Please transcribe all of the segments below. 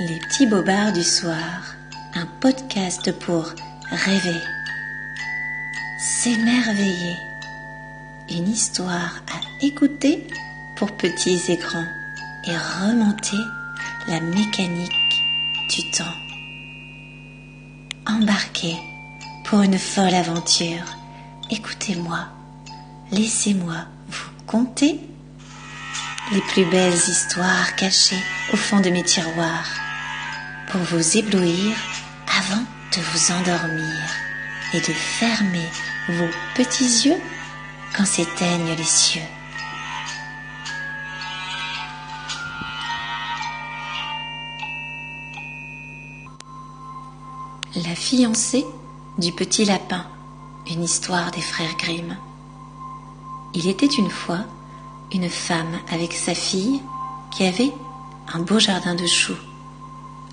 Les petits bobards du soir, un podcast pour rêver, s'émerveiller, une histoire à écouter pour petits et grands et remonter la mécanique du temps. Embarquez pour une folle aventure. Écoutez-moi, laissez-moi vous conter les plus belles histoires cachées au fond de mes tiroirs pour vous éblouir avant de vous endormir et de fermer vos petits yeux quand s'éteignent les cieux. La fiancée du petit lapin, une histoire des frères Grimm. Il était une fois une femme avec sa fille qui avait un beau jardin de choux.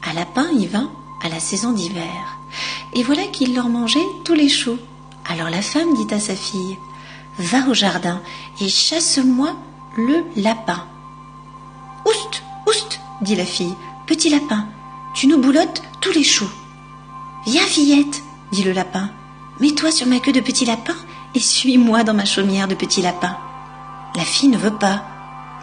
Un lapin y vint à la saison d'hiver, et voilà qu'il leur mangeait tous les choux. Alors la femme dit à sa fille Va au jardin et chasse-moi le lapin. Oust, oust, dit la fille, petit lapin, tu nous boulottes tous les choux. Viens, fillette, dit le lapin, mets-toi sur ma queue de petit lapin et suis-moi dans ma chaumière de petit lapin. La fille ne veut pas.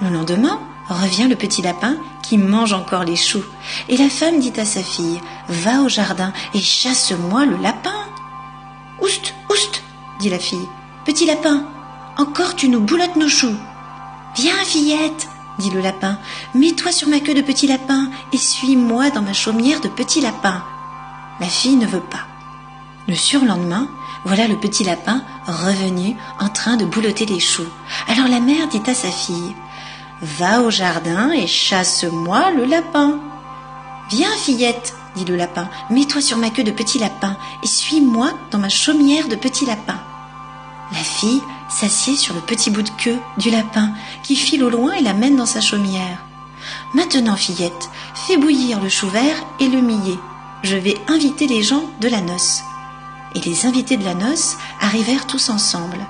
Le lendemain, revient le petit lapin qui mange encore les choux. Et la femme dit à sa fille, Va au jardin et chasse-moi le lapin. Oust, oust, dit la fille. Petit lapin, encore tu nous boulottes nos choux. Viens, fillette, dit le lapin, mets-toi sur ma queue de petit lapin et suis-moi dans ma chaumière de petit lapin. La fille ne veut pas. Le surlendemain, voilà le petit lapin revenu en train de boulotter les choux. Alors la mère dit à sa fille Va au jardin et chasse-moi le lapin. Viens, fillette, dit le lapin, mets-toi sur ma queue de petit lapin et suis-moi dans ma chaumière de petit lapin. La fille s'assied sur le petit bout de queue du lapin qui file au loin et la mène dans sa chaumière. Maintenant, fillette, fais bouillir le chou vert et le millet. Je vais inviter les gens de la noce. Et les invités de la noce arrivèrent tous ensemble.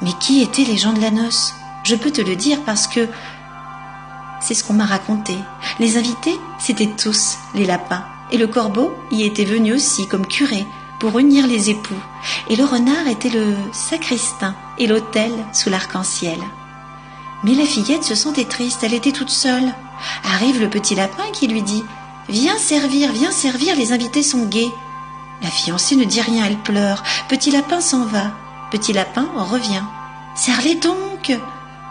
Mais qui étaient les gens de la noce? Je peux te le dire parce que c'est ce qu'on m'a raconté. Les invités, c'étaient tous les lapins. Et le corbeau y était venu aussi comme curé pour unir les époux. Et le renard était le sacristain et l'autel sous l'arc-en-ciel. Mais la fillette se sentait triste, elle était toute seule. Arrive le petit lapin qui lui dit Viens servir, viens servir, les invités sont gais. La fiancée ne dit rien, elle pleure. Petit lapin s'en va. Petit lapin revient. Serre-les donc,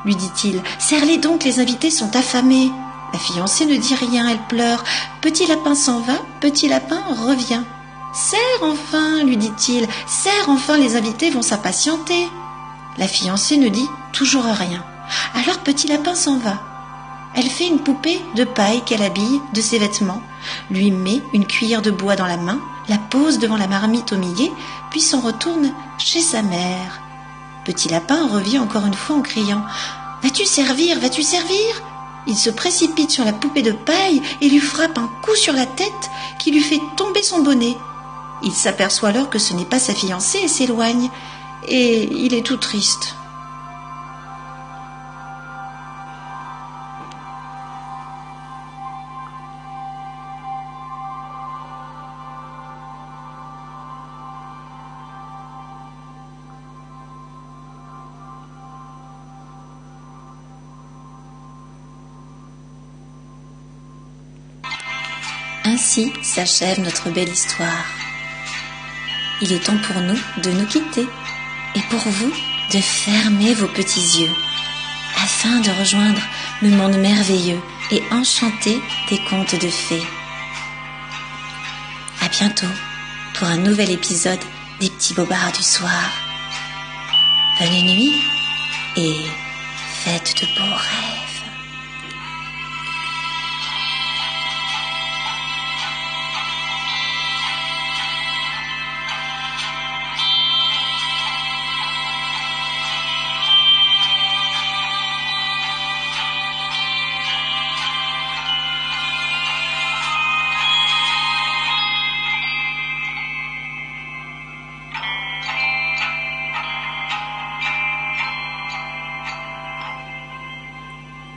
lui dit-il. Serre-les donc, les invités sont affamés. La fiancée ne dit rien, elle pleure. Petit lapin s'en va, petit lapin revient. Serre enfin, lui dit-il. Serre enfin, les invités vont s'impatienter. La fiancée ne dit toujours rien. Alors petit lapin s'en va. Elle fait une poupée de paille qu'elle habille de ses vêtements, lui met une cuillère de bois dans la main, la pose devant la marmite au millet, puis s'en retourne chez sa mère. Petit lapin revient encore une fois en criant Vas-tu servir? Vas-tu servir? Il se précipite sur la poupée de paille et lui frappe un coup sur la tête qui lui fait tomber son bonnet. Il s'aperçoit alors que ce n'est pas sa fiancée et s'éloigne, et il est tout triste. Ainsi s'achève notre belle histoire. Il est temps pour nous de nous quitter et pour vous de fermer vos petits yeux afin de rejoindre le monde merveilleux et enchanté des contes de fées. À bientôt pour un nouvel épisode des petits bobards du soir. Bonne nuit et faites de beaux rêves.